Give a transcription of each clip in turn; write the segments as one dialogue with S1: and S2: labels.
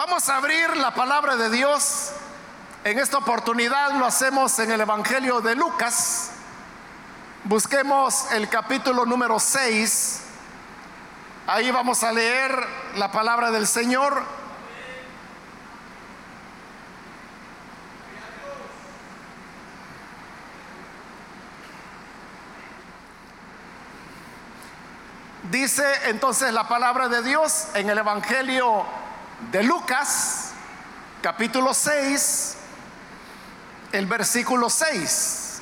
S1: Vamos a abrir la palabra de Dios. En esta oportunidad lo hacemos en el Evangelio de Lucas. Busquemos el capítulo número 6. Ahí vamos a leer la palabra del Señor. Dice entonces la palabra de Dios en el Evangelio de Lucas, capítulo 6, el versículo 6.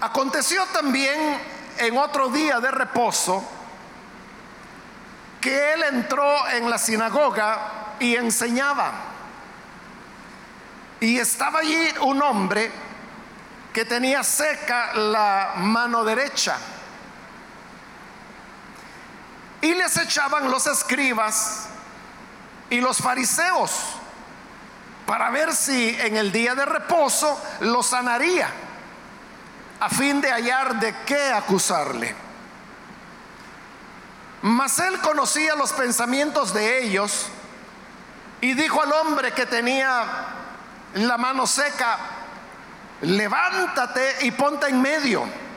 S1: Aconteció también en otro día de reposo que él entró en la sinagoga y enseñaba. Y estaba allí un hombre que tenía seca la mano derecha. Y les echaban los escribas y los fariseos para ver si en el día de reposo lo sanaría, a fin de hallar de qué acusarle. Mas él conocía los pensamientos de ellos y dijo al hombre que tenía la mano seca, levántate y ponte en medio.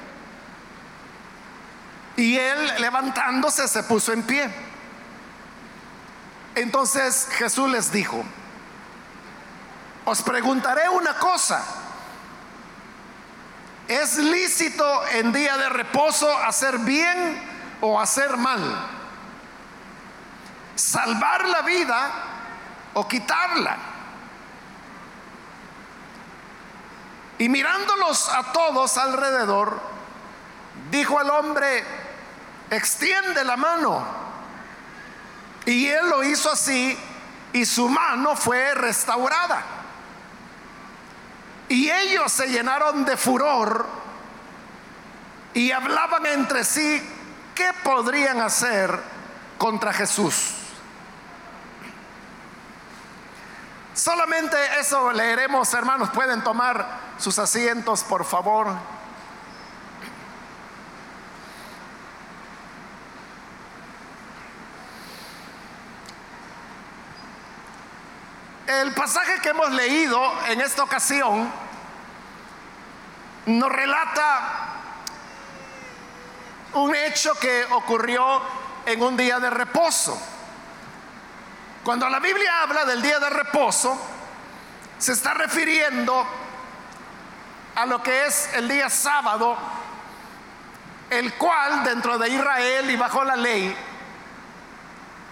S1: Y él levantándose se puso en pie. Entonces Jesús les dijo, os preguntaré una cosa. ¿Es lícito en día de reposo hacer bien o hacer mal? ¿Salvar la vida o quitarla? Y mirándolos a todos alrededor, dijo al hombre, extiende la mano. Y él lo hizo así y su mano fue restaurada. Y ellos se llenaron de furor y hablaban entre sí qué podrían hacer contra Jesús. Solamente eso leeremos, hermanos. Pueden tomar sus asientos, por favor. El pasaje que hemos leído en esta ocasión nos relata un hecho que ocurrió en un día de reposo. Cuando la Biblia habla del día de reposo, se está refiriendo a lo que es el día sábado, el cual dentro de Israel y bajo la ley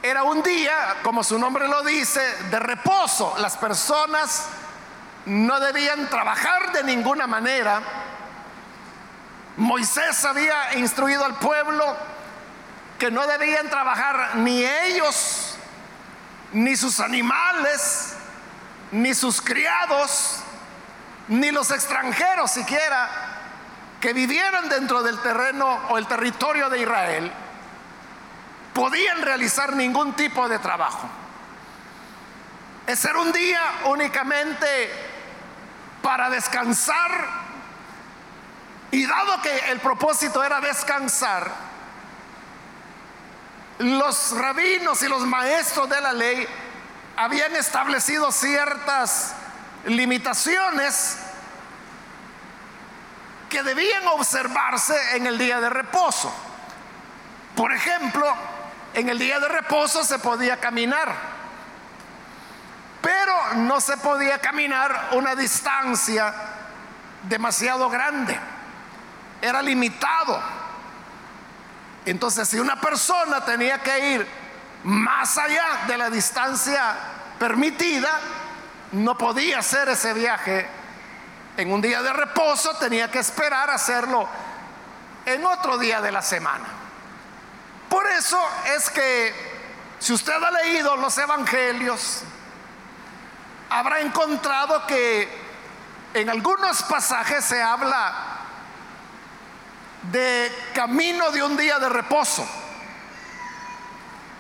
S1: era un día, como su nombre lo dice, de reposo. Las personas no debían trabajar de ninguna manera. Moisés había instruido al pueblo que no debían trabajar ni ellos, ni sus animales, ni sus criados, ni los extranjeros siquiera que vivieran dentro del terreno o el territorio de Israel podían realizar ningún tipo de trabajo. Ese era un día únicamente para descansar y dado que el propósito era descansar, los rabinos y los maestros de la ley habían establecido ciertas limitaciones que debían observarse en el día de reposo. Por ejemplo, en el día de reposo se podía caminar, pero no se podía caminar una distancia demasiado grande. Era limitado. Entonces, si una persona tenía que ir más allá de la distancia permitida, no podía hacer ese viaje en un día de reposo, tenía que esperar hacerlo en otro día de la semana. Por eso es que si usted ha leído los evangelios, habrá encontrado que en algunos pasajes se habla de camino de un día de reposo.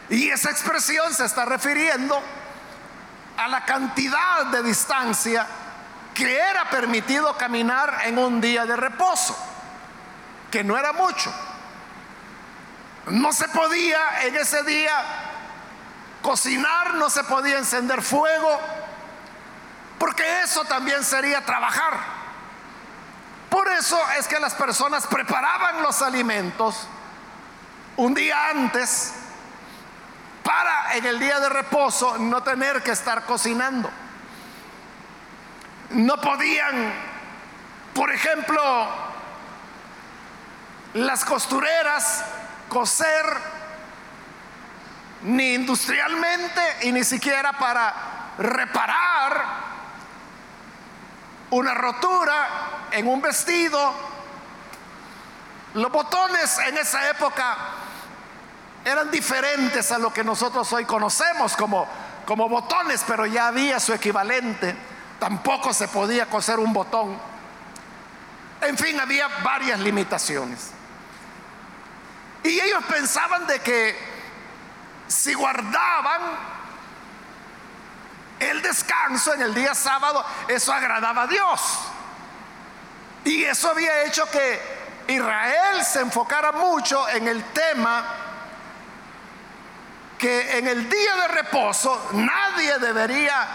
S1: Y esa expresión se está refiriendo a la cantidad de distancia que era permitido caminar en un día de reposo, que no era mucho. No se podía en ese día cocinar, no se podía encender fuego, porque eso también sería trabajar. Por eso es que las personas preparaban los alimentos un día antes para en el día de reposo no tener que estar cocinando. No podían, por ejemplo, las costureras coser ni industrialmente y ni siquiera para reparar una rotura en un vestido. Los botones en esa época eran diferentes a lo que nosotros hoy conocemos como, como botones, pero ya había su equivalente. Tampoco se podía coser un botón. En fin, había varias limitaciones. Y ellos pensaban de que si guardaban el descanso en el día sábado, eso agradaba a Dios. Y eso había hecho que Israel se enfocara mucho en el tema que en el día de reposo nadie debería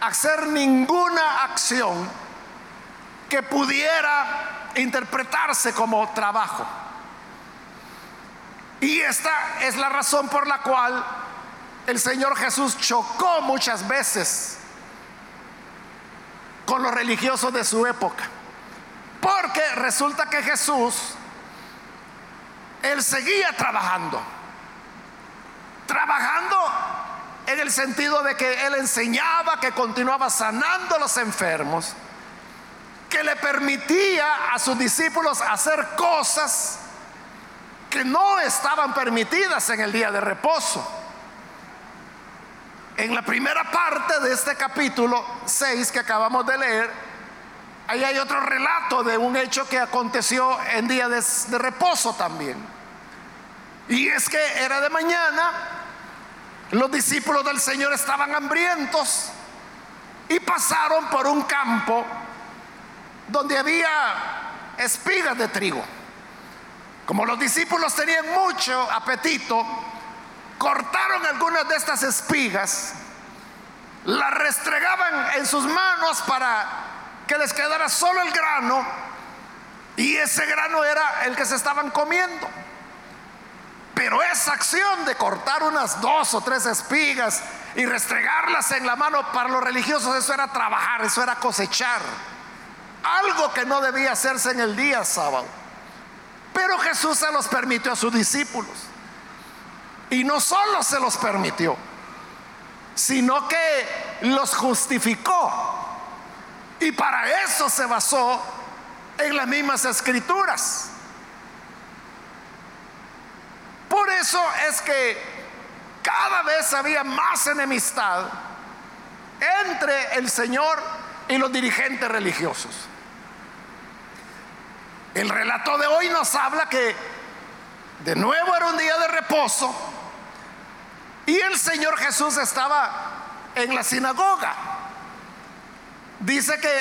S1: hacer ninguna acción que pudiera interpretarse como trabajo. Y esta es la razón por la cual el Señor Jesús chocó muchas veces con los religiosos de su época. Porque resulta que Jesús, él seguía trabajando. Trabajando en el sentido de que él enseñaba, que continuaba sanando a los enfermos, que le permitía a sus discípulos hacer cosas que no estaban permitidas en el día de reposo. En la primera parte de este capítulo 6 que acabamos de leer, ahí hay otro relato de un hecho que aconteció en día de, de reposo también. Y es que era de mañana, los discípulos del Señor estaban hambrientos y pasaron por un campo donde había espigas de trigo. Como los discípulos tenían mucho apetito, cortaron algunas de estas espigas, las restregaban en sus manos para que les quedara solo el grano y ese grano era el que se estaban comiendo. Pero esa acción de cortar unas dos o tres espigas y restregarlas en la mano para los religiosos, eso era trabajar, eso era cosechar. Algo que no debía hacerse en el día sábado. Pero Jesús se los permitió a sus discípulos. Y no solo se los permitió, sino que los justificó. Y para eso se basó en las mismas escrituras. Por eso es que cada vez había más enemistad entre el Señor y los dirigentes religiosos. El relato de hoy nos habla que de nuevo era un día de reposo y el Señor Jesús estaba en la sinagoga. Dice que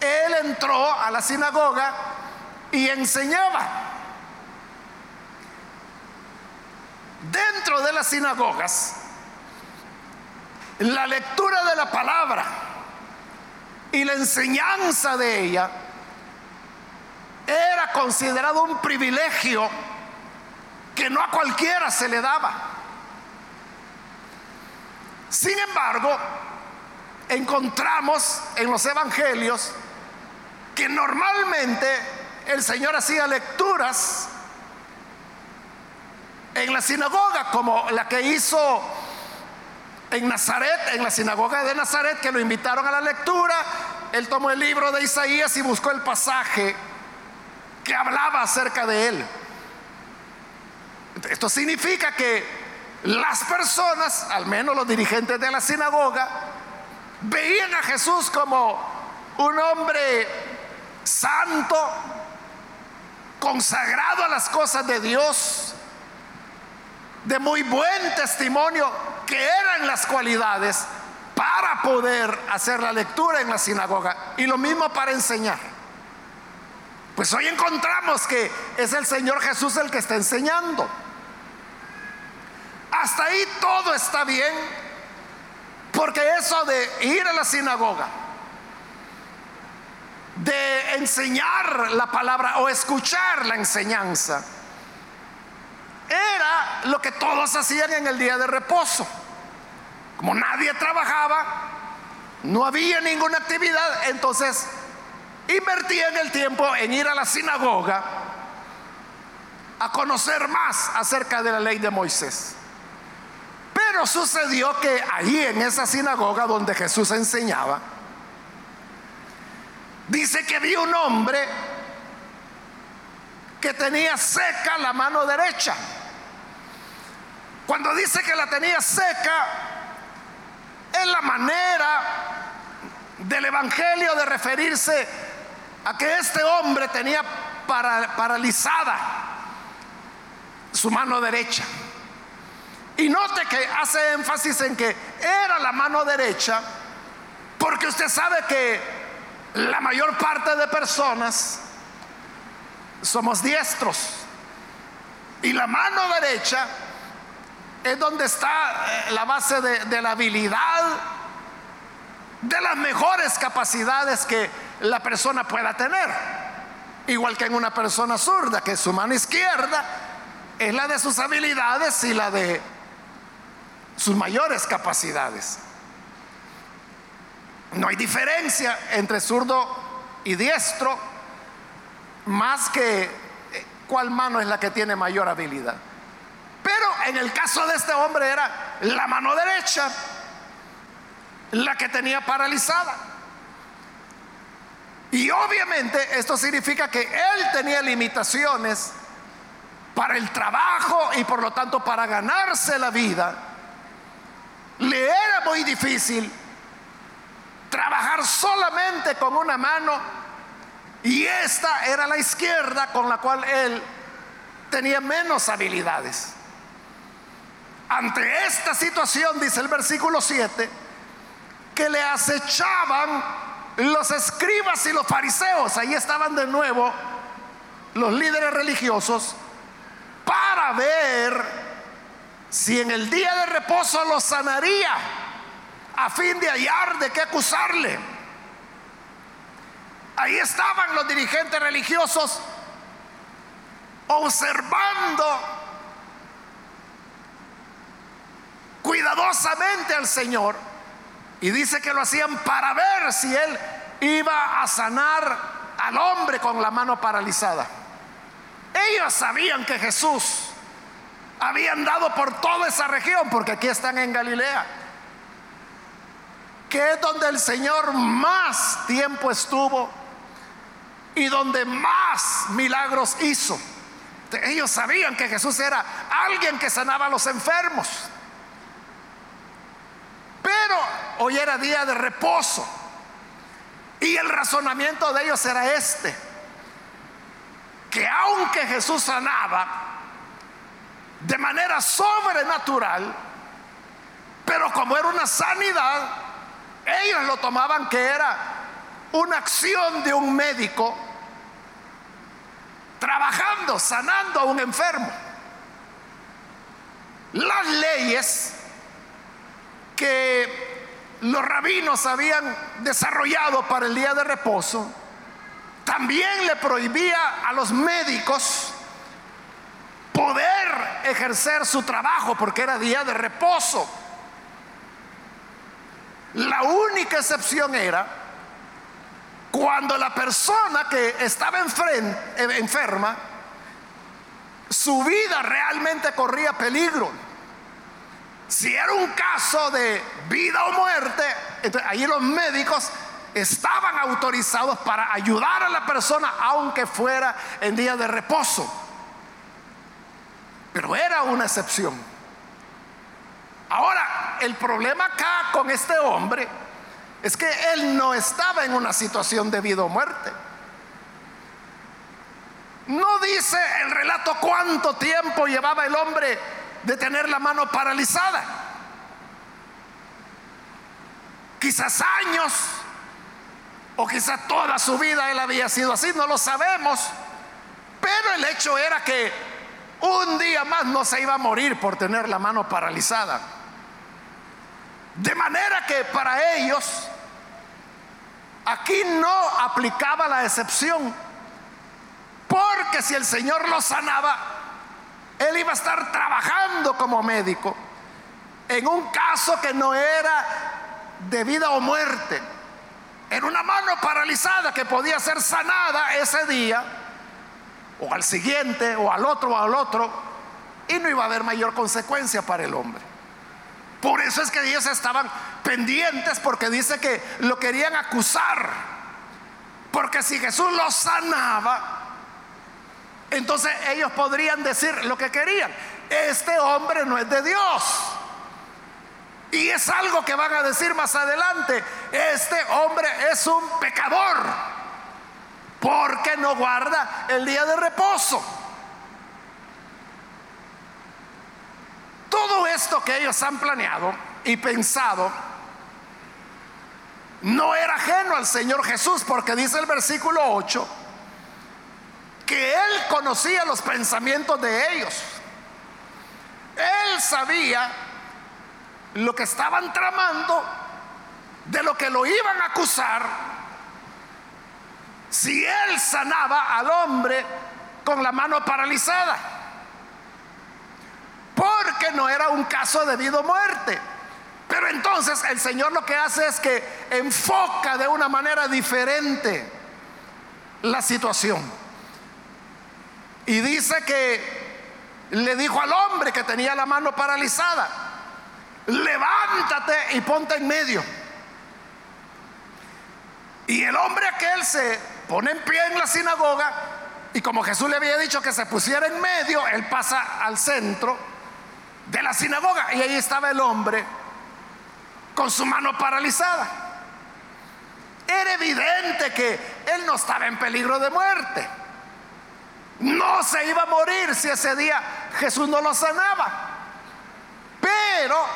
S1: Él entró a la sinagoga y enseñaba. Dentro de las sinagogas, la lectura de la palabra y la enseñanza de ella era considerado un privilegio que no a cualquiera se le daba. Sin embargo, encontramos en los evangelios que normalmente el Señor hacía lecturas en la sinagoga, como la que hizo en Nazaret, en la sinagoga de Nazaret, que lo invitaron a la lectura. Él tomó el libro de Isaías y buscó el pasaje que hablaba acerca de él. Esto significa que las personas, al menos los dirigentes de la sinagoga, veían a Jesús como un hombre santo, consagrado a las cosas de Dios, de muy buen testimonio, que eran las cualidades para poder hacer la lectura en la sinagoga y lo mismo para enseñar. Pues hoy encontramos que es el Señor Jesús el que está enseñando. Hasta ahí todo está bien, porque eso de ir a la sinagoga, de enseñar la palabra o escuchar la enseñanza, era lo que todos hacían en el día de reposo. Como nadie trabajaba, no había ninguna actividad, entonces invertían el tiempo en ir a la sinagoga a conocer más acerca de la ley de Moisés. Pero sucedió que ahí en esa sinagoga donde Jesús enseñaba, dice que vi un hombre que tenía seca la mano derecha. Cuando dice que la tenía seca, es la manera del Evangelio de referirse a que este hombre tenía paralizada su mano derecha. Y note que hace énfasis en que era la mano derecha, porque usted sabe que la mayor parte de personas somos diestros. Y la mano derecha es donde está eh, la base de, de la habilidad, de las mejores capacidades que la persona pueda tener. Igual que en una persona zurda, que su mano izquierda es la de sus habilidades y la de sus mayores capacidades. No hay diferencia entre zurdo y diestro, más que eh, cuál mano es la que tiene mayor habilidad. Pero en el caso de este hombre era la mano derecha la que tenía paralizada. Y obviamente esto significa que él tenía limitaciones para el trabajo y por lo tanto para ganarse la vida. Le era muy difícil trabajar solamente con una mano y esta era la izquierda con la cual él tenía menos habilidades. Ante esta situación, dice el versículo 7, que le acechaban los escribas y los fariseos, ahí estaban de nuevo los líderes religiosos, para ver si en el día de reposo lo sanaría, a fin de hallar de qué acusarle. Ahí estaban los dirigentes religiosos observando cuidadosamente al Señor y dice que lo hacían para ver si él iba a sanar al hombre con la mano paralizada. Ellos sabían que Jesús había andado por toda esa región, porque aquí están en Galilea, que es donde el Señor más tiempo estuvo y donde más milagros hizo. Ellos sabían que Jesús era alguien que sanaba a los enfermos. Pero hoy era día de reposo. Y el razonamiento de ellos era este. Que aunque Jesús sanaba de manera sobrenatural, pero como era una sanidad, ellos lo tomaban que era una acción de un médico trabajando, sanando a un enfermo. Las leyes los rabinos habían desarrollado para el día de reposo, también le prohibía a los médicos poder ejercer su trabajo porque era día de reposo. La única excepción era cuando la persona que estaba enferma, su vida realmente corría peligro si era un caso de vida o muerte, entonces ahí los médicos estaban autorizados para ayudar a la persona aunque fuera en día de reposo. Pero era una excepción. Ahora, el problema acá con este hombre es que él no estaba en una situación de vida o muerte. No dice el relato cuánto tiempo llevaba el hombre de tener la mano paralizada. Quizás años o quizás toda su vida él había sido así, no lo sabemos. Pero el hecho era que un día más no se iba a morir por tener la mano paralizada. De manera que para ellos aquí no aplicaba la excepción, porque si el Señor lo sanaba, él iba a estar trabajando como médico en un caso que no era de vida o muerte, en una mano paralizada que podía ser sanada ese día, o al siguiente, o al otro, o al otro, y no iba a haber mayor consecuencia para el hombre. Por eso es que ellos estaban pendientes porque dice que lo querían acusar. Porque si Jesús lo sanaba, entonces ellos podrían decir lo que querían. Este hombre no es de Dios. Y es algo que van a decir más adelante. Este hombre es un pecador porque no guarda el día de reposo. Todo esto que ellos han planeado y pensado no era ajeno al Señor Jesús, porque dice el versículo 8 que Él conocía los pensamientos de ellos. Él sabía lo que estaban tramando, de lo que lo iban a acusar, si Él sanaba al hombre con la mano paralizada porque no era un caso de vida o muerte. Pero entonces el Señor lo que hace es que enfoca de una manera diferente la situación. Y dice que le dijo al hombre que tenía la mano paralizada, levántate y ponte en medio. Y el hombre aquel se pone en pie en la sinagoga y como Jesús le había dicho que se pusiera en medio, él pasa al centro de la sinagoga y ahí estaba el hombre con su mano paralizada. Era evidente que él no estaba en peligro de muerte. No se iba a morir si ese día Jesús no lo sanaba. Pero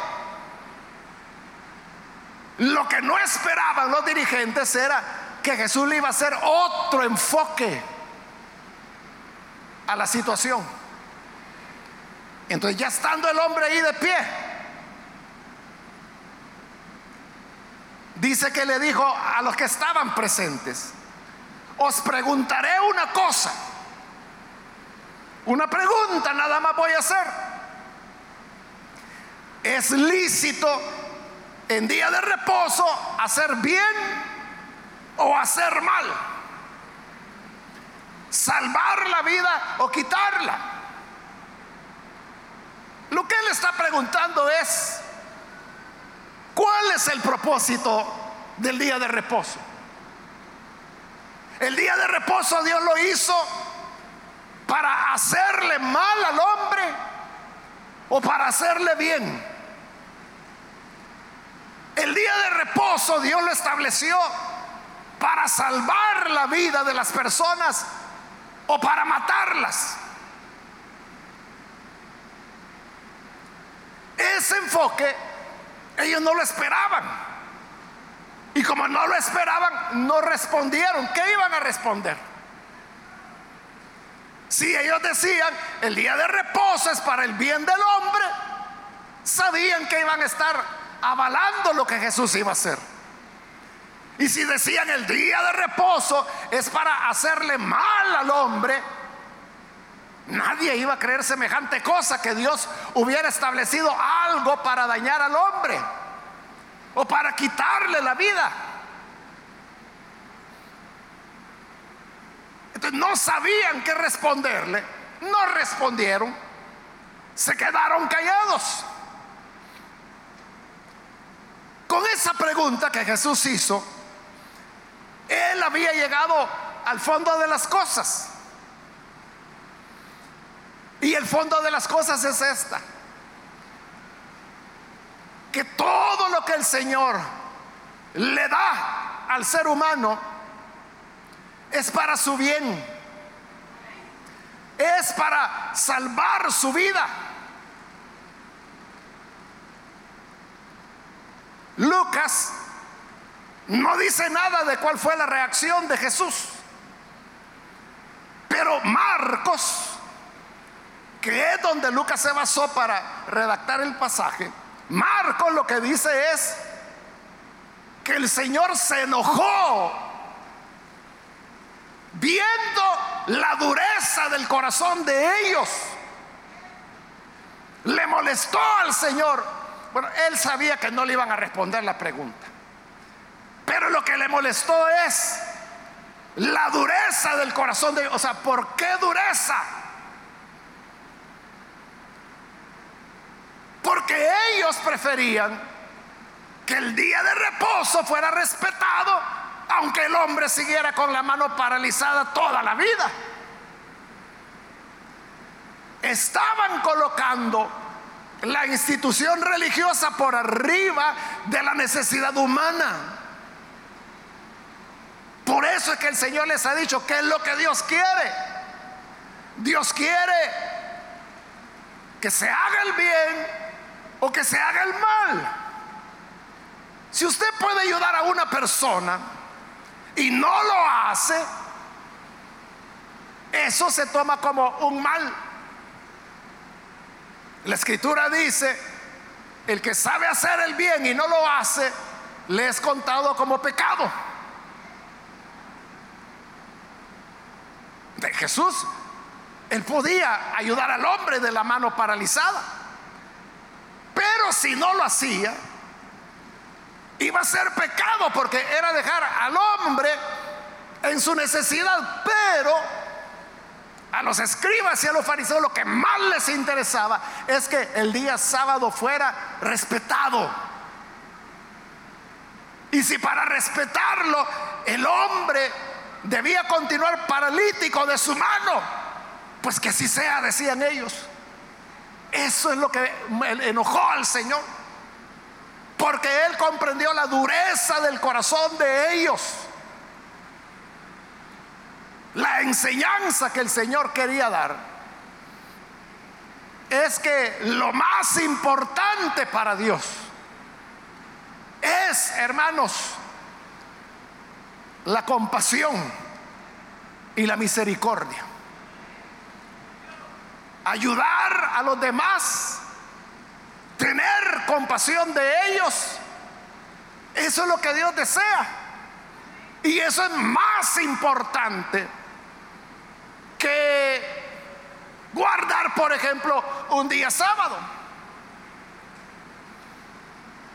S1: lo que no esperaban los dirigentes era que Jesús le iba a hacer otro enfoque a la situación. Entonces ya estando el hombre ahí de pie, dice que le dijo a los que estaban presentes, os preguntaré una cosa, una pregunta nada más voy a hacer. ¿Es lícito en día de reposo hacer bien o hacer mal? ¿Salvar la vida o quitarla? Lo que él está preguntando es, ¿cuál es el propósito del día de reposo? El día de reposo Dios lo hizo para hacerle mal al hombre o para hacerle bien. El día de reposo Dios lo estableció para salvar la vida de las personas o para matarlas. Ese enfoque ellos no lo esperaban. Y como no lo esperaban, no respondieron. ¿Qué iban a responder? Si ellos decían, el día de reposo es para el bien del hombre, sabían que iban a estar avalando lo que Jesús iba a hacer. Y si decían, el día de reposo es para hacerle mal al hombre, Nadie iba a creer semejante cosa que Dios hubiera establecido algo para dañar al hombre o para quitarle la vida. No sabían qué responderle, no respondieron, se quedaron callados. Con esa pregunta que Jesús hizo, él había llegado al fondo de las cosas. Y el fondo de las cosas es esta. Que todo lo que el Señor le da al ser humano es para su bien. Es para salvar su vida. Lucas no dice nada de cuál fue la reacción de Jesús. Pero Marcos que es donde Lucas se basó para redactar el pasaje, Marcos lo que dice es que el Señor se enojó viendo la dureza del corazón de ellos. Le molestó al Señor. Bueno, él sabía que no le iban a responder la pregunta. Pero lo que le molestó es la dureza del corazón de ellos. O sea, ¿por qué dureza? Porque ellos preferían que el día de reposo fuera respetado, aunque el hombre siguiera con la mano paralizada toda la vida. Estaban colocando la institución religiosa por arriba de la necesidad humana. Por eso es que el Señor les ha dicho qué es lo que Dios quiere. Dios quiere que se haga el bien o que se haga el mal. Si usted puede ayudar a una persona y no lo hace, eso se toma como un mal. La escritura dice, el que sabe hacer el bien y no lo hace, le es contado como pecado. De Jesús, él podía ayudar al hombre de la mano paralizada. Pero si no lo hacía, iba a ser pecado porque era dejar al hombre en su necesidad. Pero a los escribas y a los fariseos lo que más les interesaba es que el día sábado fuera respetado. Y si para respetarlo el hombre debía continuar paralítico de su mano, pues que así sea, decían ellos. Eso es lo que enojó al Señor. Porque Él comprendió la dureza del corazón de ellos. La enseñanza que el Señor quería dar es que lo más importante para Dios es, hermanos, la compasión y la misericordia. Ayudar a los demás, tener compasión de ellos, eso es lo que Dios desea. Y eso es más importante que guardar, por ejemplo, un día sábado.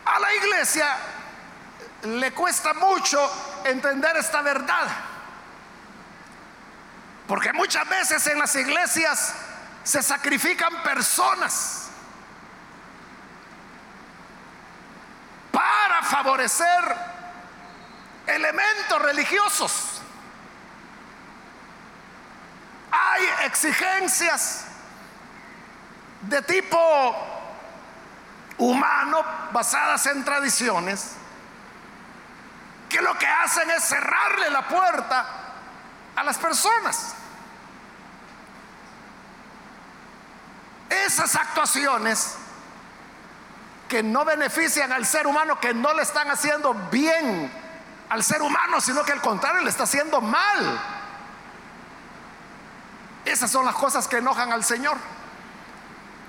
S1: A la iglesia le cuesta mucho entender esta verdad. Porque muchas veces en las iglesias se sacrifican personas para favorecer elementos religiosos. hay exigencias de tipo humano basadas en tradiciones que lo que hacen es cerrarle la puerta a las personas. Esas actuaciones que no benefician al ser humano, que no le están haciendo bien al ser humano, sino que al contrario le está haciendo mal esas son las cosas que enojan al Señor.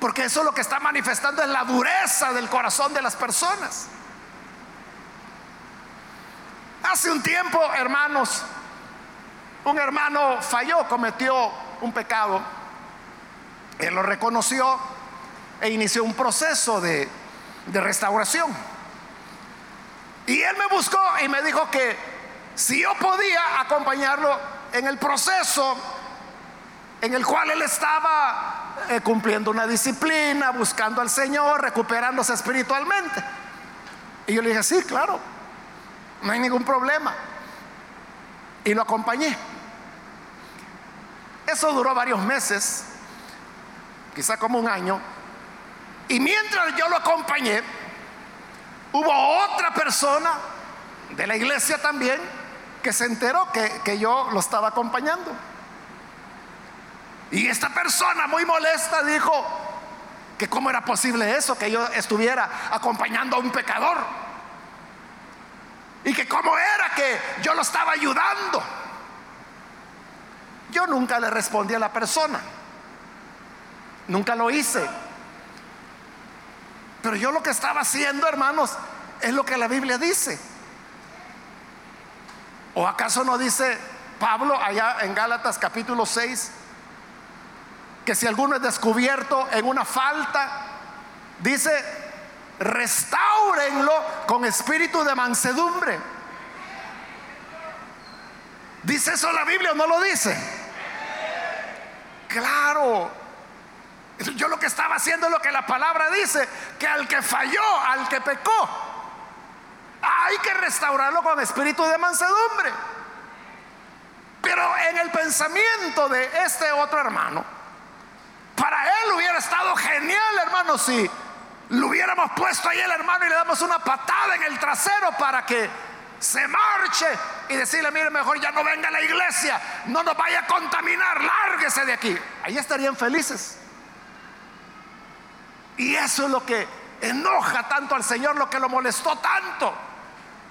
S1: Porque eso lo que está manifestando es la dureza del corazón de las personas. Hace un tiempo, hermanos, un hermano falló, cometió un pecado. Él lo reconoció e inició un proceso de, de restauración. Y él me buscó y me dijo que si yo podía acompañarlo en el proceso en el cual él estaba eh, cumpliendo una disciplina, buscando al Señor, recuperándose espiritualmente. Y yo le dije, sí, claro, no hay ningún problema. Y lo acompañé. Eso duró varios meses, quizá como un año. Y mientras yo lo acompañé, hubo otra persona de la iglesia también que se enteró que, que yo lo estaba acompañando. Y esta persona muy molesta dijo que cómo era posible eso, que yo estuviera acompañando a un pecador. Y que cómo era que yo lo estaba ayudando. Yo nunca le respondí a la persona. nunca lo hice. Pero yo lo que estaba haciendo, hermanos, es lo que la Biblia dice. ¿O acaso no dice Pablo allá en Gálatas capítulo 6 que si alguno es descubierto en una falta, dice, restáurenlo con espíritu de mansedumbre? ¿Dice eso la Biblia o no lo dice? Claro. Yo lo que estaba haciendo es lo que la palabra dice, que al que falló, al que pecó, hay que restaurarlo con espíritu de mansedumbre. Pero en el pensamiento de este otro hermano, para él hubiera estado genial, hermano, si lo hubiéramos puesto ahí el hermano y le damos una patada en el trasero para que se marche y decirle, mire, mejor ya no venga a la iglesia, no nos vaya a contaminar, lárguese de aquí. Ahí estarían felices. Y eso es lo que enoja tanto al Señor, lo que lo molestó tanto,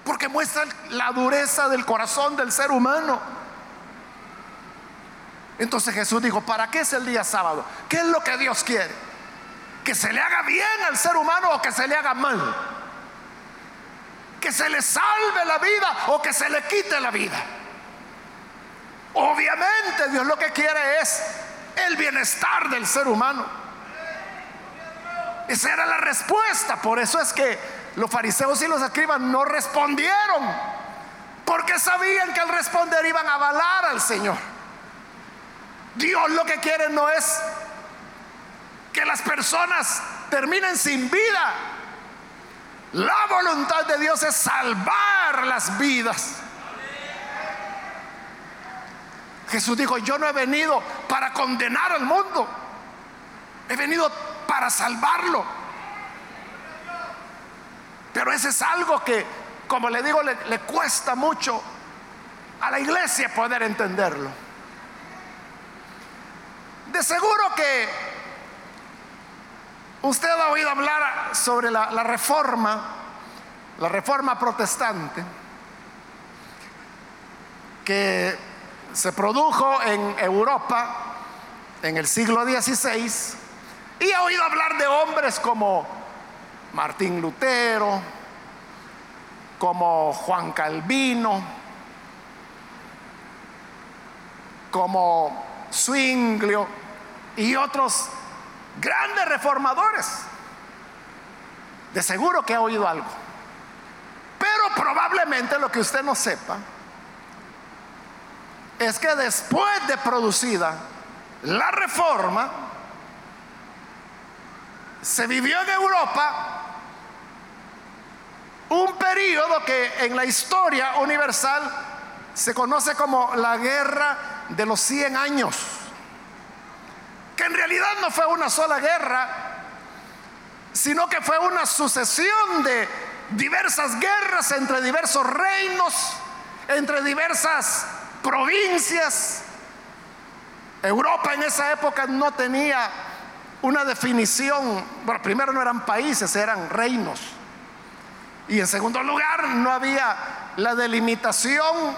S1: porque muestra la dureza del corazón del ser humano. Entonces Jesús dijo, ¿para qué es el día sábado? ¿Qué es lo que Dios quiere? ¿Que se le haga bien al ser humano o que se le haga mal? ¿Que se le salve la vida o que se le quite la vida? Obviamente Dios lo que quiere es el bienestar del ser humano. Esa era la respuesta. Por eso es que los fariseos y los escribas no respondieron. Porque sabían que al responder iban a avalar al Señor. Dios lo que quiere no es que las personas terminen sin vida. La voluntad de Dios es salvar las vidas. Jesús dijo, yo no he venido para condenar al mundo. He venido para salvarlo. Pero ese es algo que, como le digo, le, cuesta mucho a la iglesia poder entenderlo. De seguro que usted ha oído hablar sobre la, reforma, la reforma protestante, que se produjo en Europa en el siglo XVI y he oído hablar de hombres como Martín Lutero, como Juan Calvino, como Zwinglio y otros grandes reformadores. De seguro que ha oído algo. Pero probablemente lo que usted no sepa es que después de producida la reforma, se vivió en Europa un periodo que en la historia universal se conoce como la guerra de los 100 años, que en realidad no fue una sola guerra, sino que fue una sucesión de diversas guerras entre diversos reinos, entre diversas provincias. Europa en esa época no tenía una definición, bueno, primero no eran países, eran reinos. Y en segundo lugar, no había la delimitación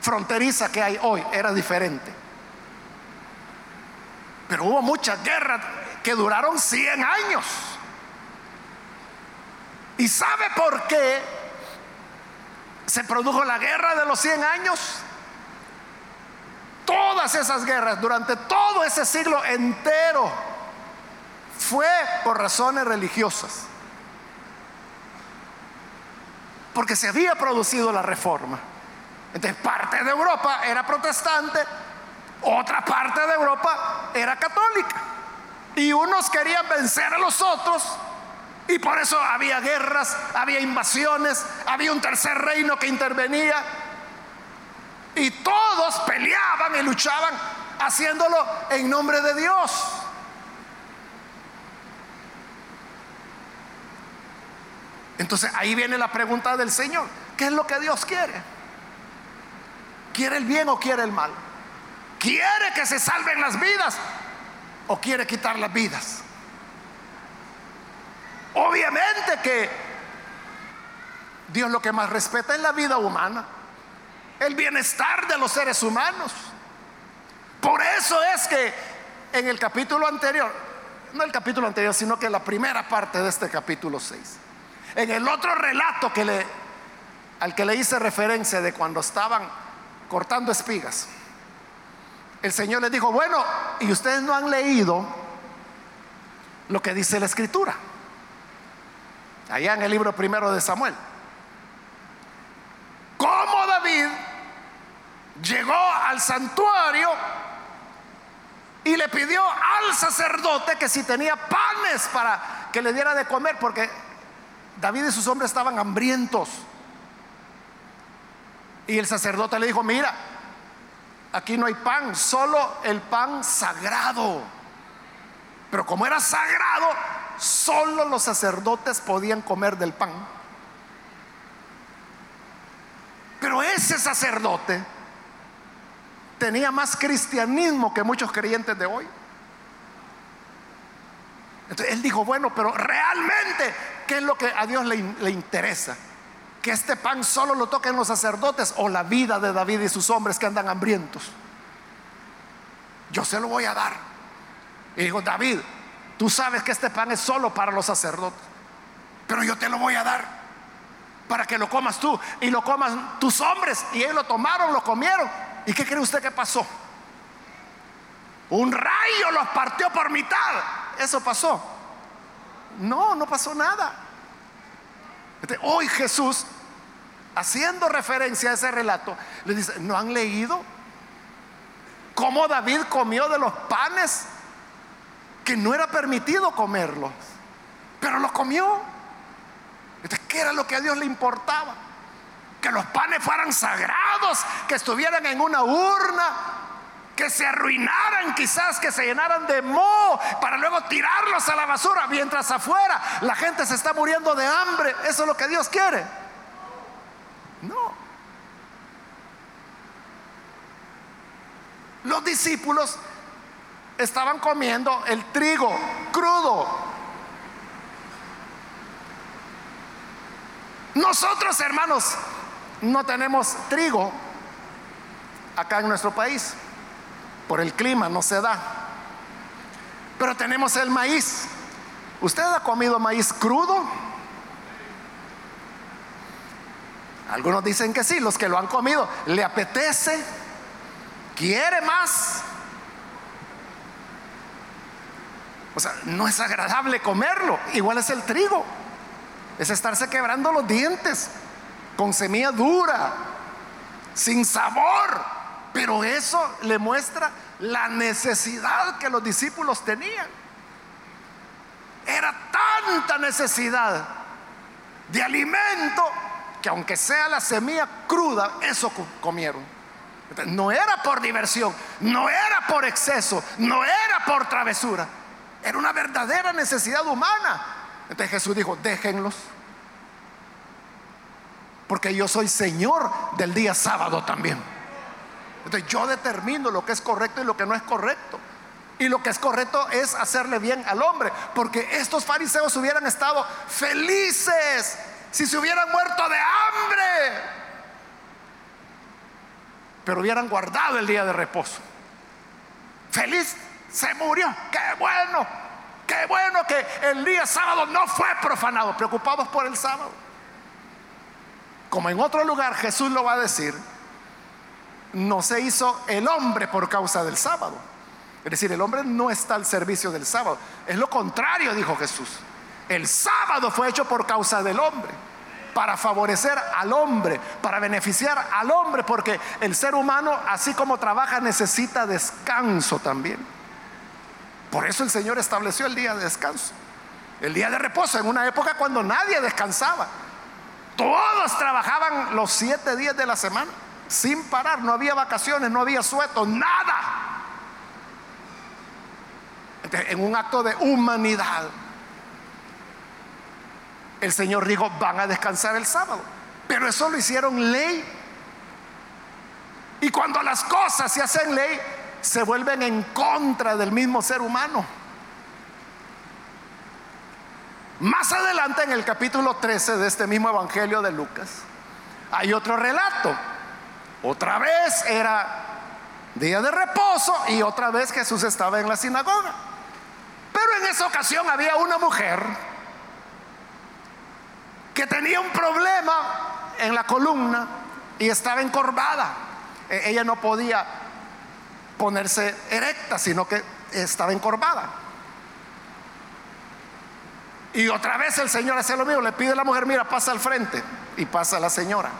S1: fronteriza que hay hoy, era diferente. Pero hubo muchas guerras que duraron 100 años. ¿Y sabe por qué se produjo la guerra de los 100 años? Todas esas guerras, durante todo ese siglo entero, fue por razones religiosas. Porque se había producido la reforma. Entonces parte de Europa era protestante, otra parte de Europa era católica. Y unos querían vencer a los otros. Y por eso había guerras, había invasiones, había un tercer reino que intervenía y todos peleaban luchaban haciéndolo en nombre de Dios. Entonces ahí viene la pregunta del Señor. ¿Qué es lo que Dios quiere? ¿Quiere el bien o quiere el mal? ¿Quiere que se salven las vidas o quiere quitar las vidas? Obviamente que Dios lo que más respeta es la vida humana el bienestar de los seres humanos. Por eso es que en el capítulo anterior, no el capítulo anterior, sino que la primera parte de este capítulo 6, en el otro relato que le, al que le hice referencia de cuando estaban cortando espigas, el Señor les dijo, bueno, y ustedes no han leído lo que dice la escritura, allá en el libro primero de Samuel. ¿Cómo David llegó al santuario y le pidió al sacerdote que si tenía panes para que le diera de comer, porque David y sus hombres estaban hambrientos. Y el sacerdote le dijo, mira, aquí no hay pan, solo el pan sagrado. Pero como era sagrado, solo los sacerdotes podían comer del pan. Pero ese sacerdote tenía más cristianismo que muchos creyentes de hoy. Entonces él dijo, bueno, pero realmente, ¿qué es lo que a Dios le, le interesa? Que este pan solo lo toquen los sacerdotes o la vida de David y sus hombres que andan hambrientos. Yo se lo voy a dar. Y dijo, David, tú sabes que este pan es solo para los sacerdotes, pero yo te lo voy a dar para que lo comas tú y lo coman tus hombres. Y ellos lo tomaron, lo comieron ¿Y qué cree usted que pasó? Un rayo los partió por mitad. ¿Eso pasó? No, no pasó nada. Este, hoy Jesús, haciendo referencia a ese relato, le dice, ¿no han leído cómo David comió de los panes que no era permitido comerlos? Pero los comió. Este, ¿Qué era lo que a Dios le importaba? Que los panes fueran sagrados, que estuvieran en una urna, que se arruinaran quizás, que se llenaran de moho para luego tirarlos a la basura, mientras afuera la gente se está muriendo de hambre. Eso es lo que Dios quiere. No. Los discípulos estaban comiendo el trigo crudo. Nosotros, hermanos, no tenemos trigo acá en nuestro país. Por el clima no se da. Pero tenemos el maíz. ¿Usted ha comido maíz crudo? Algunos dicen que sí, los que lo han comido. ¿Le apetece? ¿Quiere más? O sea, no es agradable comerlo. Igual es el trigo. Es estarse quebrando los dientes con semilla dura, sin sabor. Pero eso le muestra la necesidad que los discípulos tenían. Era tanta necesidad de alimento que aunque sea la semilla cruda, eso comieron. No era por diversión, no era por exceso, no era por travesura. Era una verdadera necesidad humana. Entonces Jesús dijo, déjenlos porque yo soy Señor del día sábado también. Entonces yo determino lo que es correcto y lo que no es correcto. Y lo que es correcto es hacerle bien al hombre, porque estos fariseos hubieran estado felices si se hubieran muerto de hambre, pero hubieran guardado el día de reposo. Feliz se murió, qué bueno, qué bueno que el día sábado no fue profanado, preocupados por el sábado como en otro lugar Jesús lo va a decir, no se hizo el hombre por causa del sábado. Es decir, el hombre no está al servicio del sábado. Es lo contrario, dijo Jesús. El sábado fue hecho por causa del hombre, para favorecer al hombre, para beneficiar al hombre, porque el ser humano, así como trabaja, necesita descanso también. Por eso el Señor estableció el día de descanso, el día de reposo, en una época cuando nadie descansaba. Todos trabajaban los siete días de la semana, sin parar, no había vacaciones, no había sueto, nada. en un acto de humanidad, el Señor dijo, van a descansar el sábado. Pero eso lo hicieron ley. Y cuando las cosas se hacen ley, se vuelven en contra del mismo ser humano. Más adelante en el capítulo 13 de este mismo Evangelio de Lucas, hay otro relato. Otra vez era día de reposo, y otra vez Jesús estaba en la sinagoga. Pero en esa ocasión había una mujer que tenía un problema en la columna y estaba encorvada. E, ella no podía ponerse erecta, sino que estaba encorvada. Y otra vez el Señor hace lo mismo, le pide a la mujer, mira, pasa al frente. Y pasa la señora.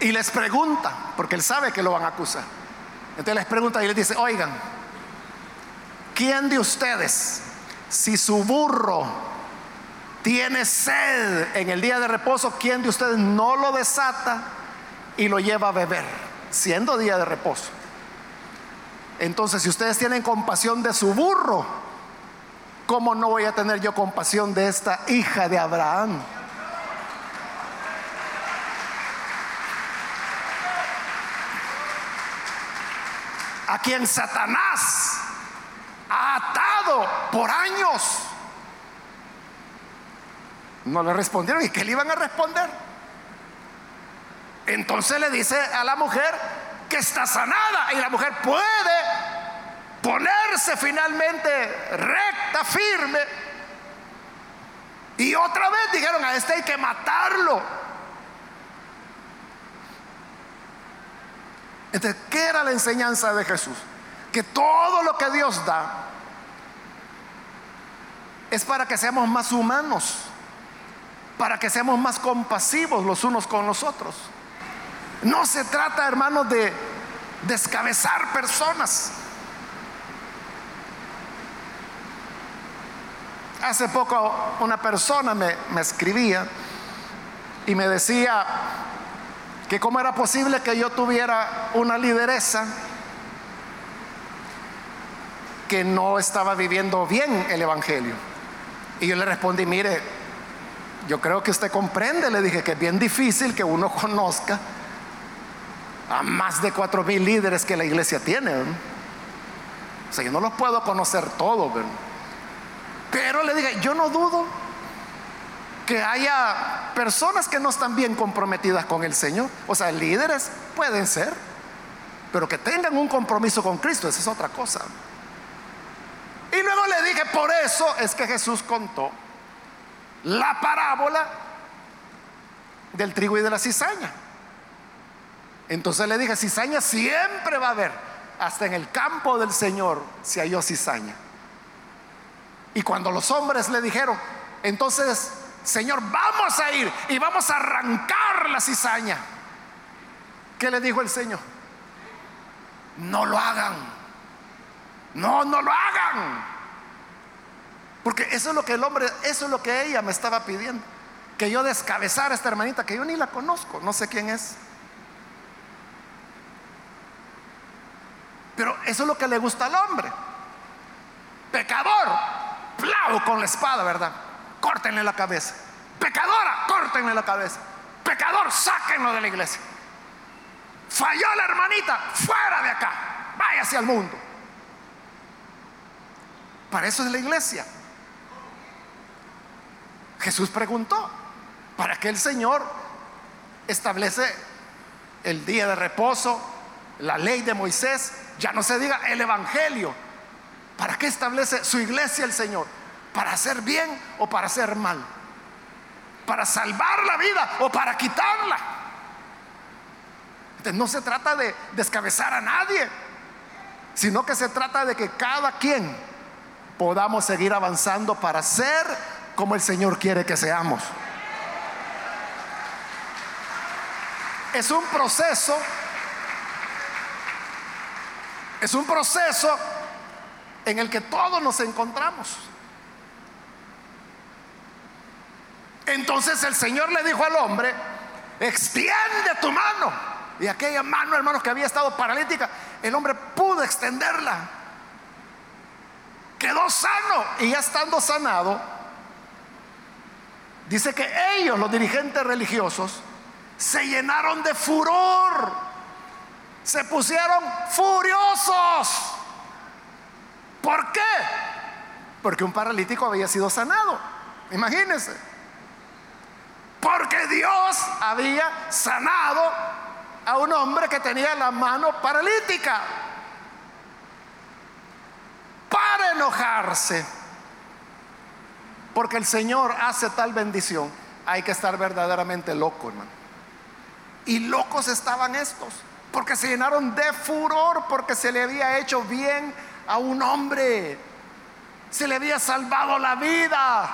S1: Y les pregunta, porque él sabe que lo van a acusar. Entonces les pregunta y les dice, oigan, ¿quién de ustedes, si su burro tiene sed en el día de reposo, quién de ustedes no lo desata y lo lleva a beber, siendo día de reposo? Entonces, si ustedes tienen compasión de su burro, ¿cómo no voy a tener yo compasión de esta hija de Abraham? a quien Satanás ha atado por años. No le respondieron. ¿Y qué le iban a responder? Entonces le dice a la mujer que está sanada y la mujer puede ponerse finalmente recta, firme. Y otra vez dijeron, a este hay que matarlo. Entonces, ¿qué era la enseñanza de Jesús? Que todo lo que Dios da es para que seamos más humanos, para que seamos más compasivos los unos con los otros. No se trata, hermanos, de descabezar personas. Hace poco una persona me, me escribía y me decía, que cómo era posible que yo tuviera una lideresa que no estaba viviendo bien el Evangelio. Y yo le respondí, mire, yo creo que usted comprende, le dije que es bien difícil que uno conozca a más de cuatro mil líderes que la iglesia tiene. O sea, yo no los puedo conocer todos. Pero le dije, yo no dudo que haya personas que no están bien comprometidas con el Señor. O sea, líderes pueden ser, pero que tengan un compromiso con Cristo, esa es otra cosa. Y luego le dije, por eso es que Jesús contó la parábola del trigo y de la cizaña. Entonces le dije, cizaña siempre va a haber, hasta en el campo del Señor se halló cizaña. Y cuando los hombres le dijeron, entonces Señor, vamos a ir y vamos a arrancar la cizaña. ¿Qué le dijo el Señor? No lo hagan. No, no lo hagan. Porque eso es lo que el hombre, eso es lo que ella me estaba pidiendo. Que yo descabezara a esta hermanita que yo ni la conozco, no sé quién es. Pero eso es lo que le gusta al hombre. Pecador, con la espada, ¿verdad? córtenle la cabeza. Pecadora, córtenle la cabeza. Pecador, sáquenlo de la iglesia. Falló la hermanita, fuera de acá, hacia el mundo. Para eso es la iglesia. Jesús preguntó, ¿para qué el Señor establece el día de reposo, la ley de Moisés, ya no se diga el Evangelio? ¿Para qué establece su iglesia el Señor? ¿Para hacer bien o para hacer mal? ¿Para salvar la vida o para quitarla? No se trata de descabezar a nadie, sino que se trata de que cada quien podamos seguir avanzando para ser como el Señor quiere que seamos. Es un proceso, es un proceso en el que todos nos encontramos. Entonces el Señor le dijo al hombre, extiende tu mano. Y aquella mano, hermanos, que había estado paralítica, el hombre pudo extenderla. Quedó sano y ya estando sanado, dice que ellos, los dirigentes religiosos, se llenaron de furor, se pusieron furiosos. ¿Por qué? Porque un paralítico había sido sanado. Imagínense. Porque Dios había sanado a un hombre que tenía la mano paralítica. Para enojarse, porque el Señor hace tal bendición, hay que estar verdaderamente loco, hermano. Y locos estaban estos, porque se llenaron de furor, porque se le había hecho bien a un hombre, se le había salvado la vida.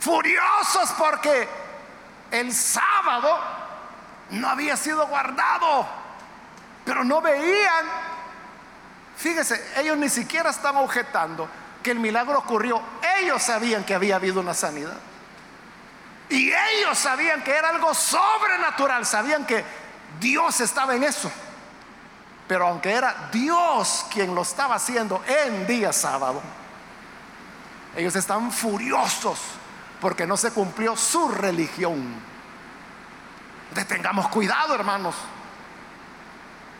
S1: Furiosos porque el sábado no había sido guardado, pero no veían. Fíjese, ellos ni siquiera estaban objetando que el milagro ocurrió. Ellos sabían que había habido una sanidad. Y ellos sabían que era algo sobrenatural, sabían que Dios estaba en eso. Pero aunque era Dios quien lo estaba haciendo en día sábado, ellos estaban furiosos porque no se cumplió su religión. Tengamos cuidado, hermanos,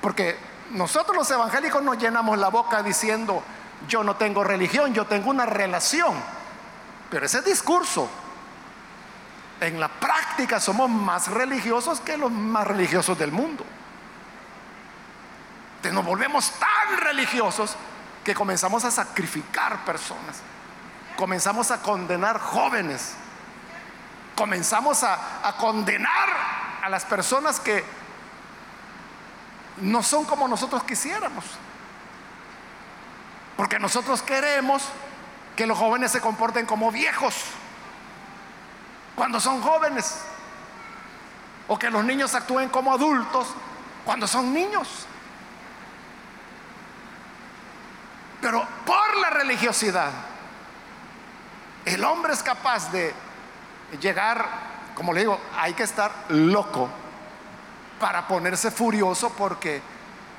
S1: porque nosotros los evangélicos nos llenamos la boca diciendo, yo no tengo religión, yo tengo una relación. Pero ese discurso, en la práctica somos más religiosos que los más religiosos del mundo. Nos volvemos tan religiosos que comenzamos a sacrificar personas comenzamos a condenar jóvenes, comenzamos a condenar a las personas que no son como nosotros quisiéramos. Porque nosotros queremos que los jóvenes se comporten como viejos cuando son jóvenes. O que los niños actúen como adultos cuando son niños. Pero por la religiosidad el hombre es capaz de llegar, como le digo, hay que estar loco para ponerse furioso porque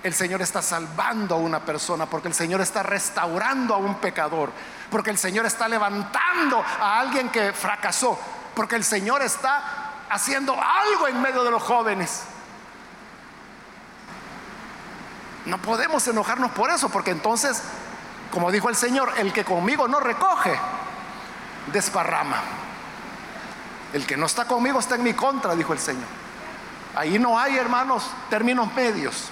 S1: el Señor está salvando a una persona, porque el Señor está restaurando a un pecador, porque el Señor está levantando a alguien que fracasó, porque el Señor está haciendo algo en medio de los jóvenes. No podemos enojarnos por eso, porque entonces, como dijo el Señor, el que conmigo no recoge, desparrama. El que no está conmigo está en mi contra, dijo el Señor. Ahí no hay, hermanos, términos medios.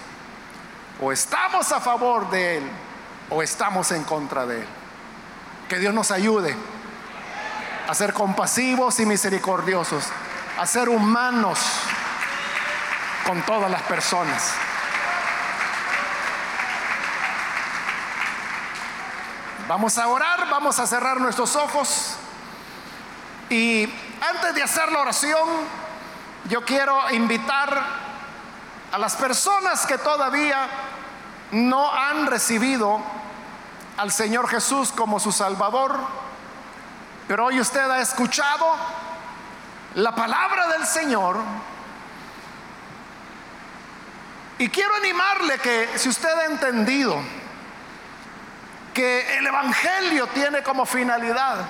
S1: O estamos a favor de Él o estamos en contra de Él. Que Dios nos ayude a ser compasivos y misericordiosos, a ser humanos con todas las personas. Vamos a orar, vamos a cerrar nuestros ojos. Y antes de hacer la oración, yo quiero invitar a las personas que todavía no han recibido al Señor Jesús como su Salvador, pero hoy usted ha escuchado la palabra del Señor. Y quiero animarle que si usted ha entendido que el Evangelio tiene como finalidad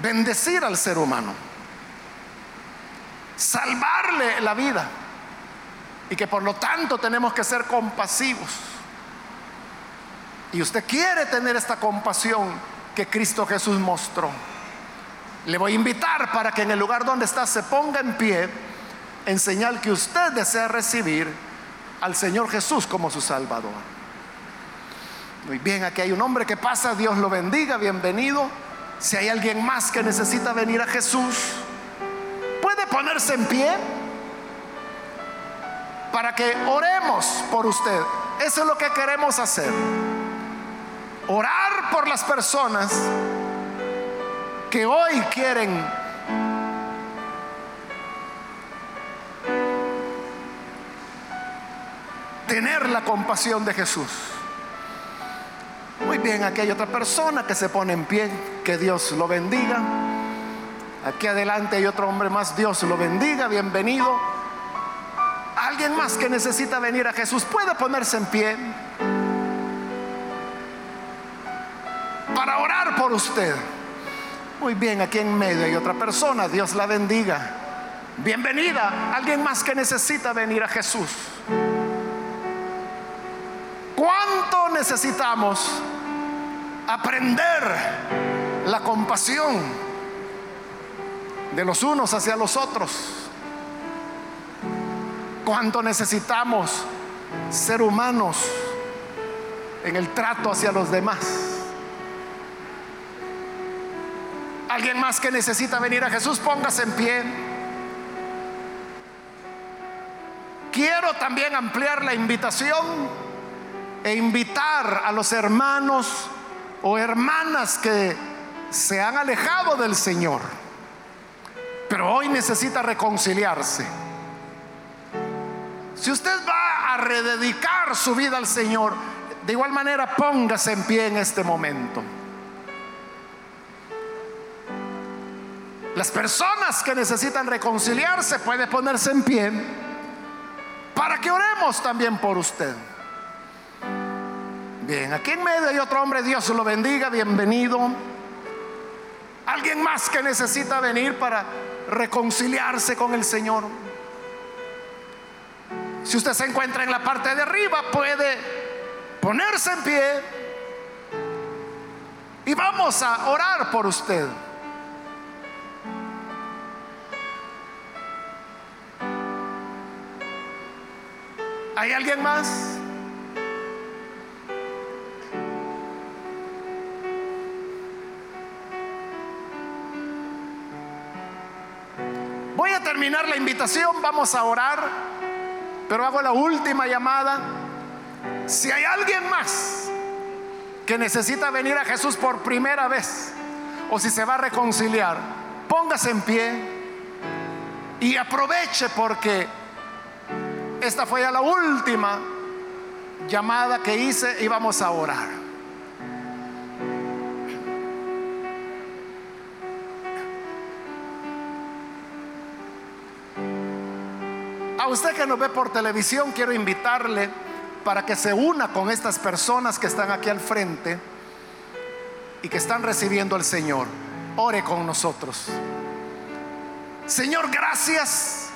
S1: bendecir al ser humano, salvarle la vida y que por lo tanto tenemos que ser compasivos. Y usted quiere tener esta compasión que Cristo Jesús mostró. Le voy a invitar para que en el lugar donde está se ponga en pie en señal que usted desea recibir al Señor Jesús como su Salvador. Muy bien, aquí hay un hombre que pasa, Dios lo bendiga, bienvenido. Si hay alguien más que necesita venir a Jesús, puede ponerse en pie para que oremos por usted. Eso es lo que queremos hacer. Orar por las personas que hoy quieren tener la compasión de Jesús. Muy bien, aquí hay otra persona que se pone en pie, que Dios lo bendiga. Aquí adelante hay otro hombre más, Dios lo bendiga, bienvenido. Alguien más que necesita venir a Jesús puede ponerse en pie para orar por usted. Muy bien, aquí en medio hay otra persona, Dios la bendiga. Bienvenida, alguien más que necesita venir a Jesús. Necesitamos aprender la compasión de los unos hacia los otros? cuánto necesitamos ser humanos en el trato hacia los demás. Alguien más que necesita venir a Jesús, póngase en pie. Quiero también ampliar la invitación e invitar a los hermanos o hermanas que se han alejado del Señor, pero hoy necesita reconciliarse. Si usted va a rededicar su vida al Señor, de igual manera póngase en pie en este momento. Las personas que necesitan reconciliarse pueden ponerse en pie para que oremos también por usted. Bien, aquí en medio hay otro hombre, Dios lo bendiga, bienvenido. Alguien más que necesita venir para reconciliarse con el Señor. Si usted se encuentra en la parte de arriba, puede ponerse en pie y vamos a orar por usted. ¿Hay alguien más? Terminar la invitación, vamos a orar, pero hago la última llamada. Si hay alguien más que necesita venir a Jesús por primera vez, o si se va a reconciliar, póngase en pie y aproveche porque esta fue ya la última llamada que hice y vamos a orar. Usted que nos ve por televisión, quiero invitarle para que se una con estas personas que están aquí al frente y que están recibiendo al Señor. Ore con nosotros. Señor, gracias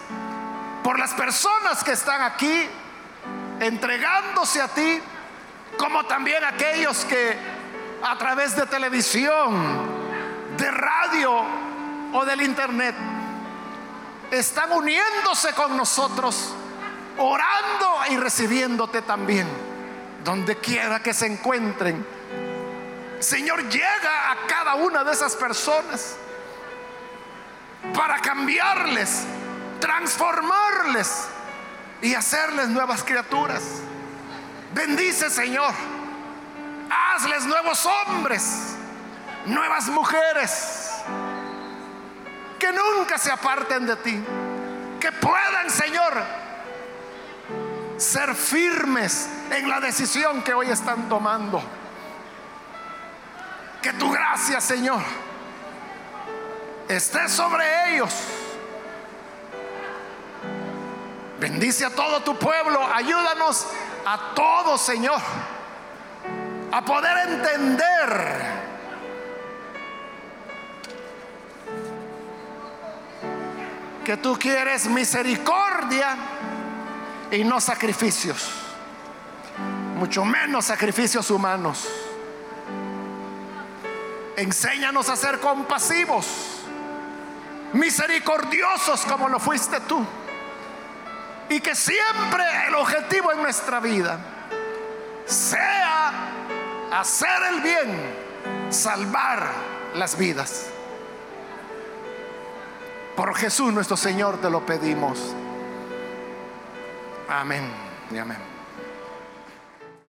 S1: por las personas que están aquí entregándose a ti, como también aquellos que a través de televisión, de radio o del internet están uniéndose con nosotros, orando y recibiéndote también, donde quiera que se encuentren. Señor, llega a cada una de esas personas para cambiarles transformarles y hacerles nuevas criaturas. Bendice, Señor. Hazles nuevos hombres, nuevas mujeres, que nunca se aparten de ti. Que puedan, Señor, ser firmes en la decisión que hoy están tomando. Que tu gracia, Señor, esté sobre ellos Bendice a todo tu pueblo. Ayúdanos a todos, Señor, a poder entender que tú quieres misericordia y no sacrificios, mucho menos sacrificios humanos. Enséñanos a ser compasivos, misericordiosos como lo fuiste tú. Y que siempre el objetivo en nuestra vida sea hacer el bien, salvar las vidas. Por Jesús nuestro Señor te lo pedimos. Amén y amén.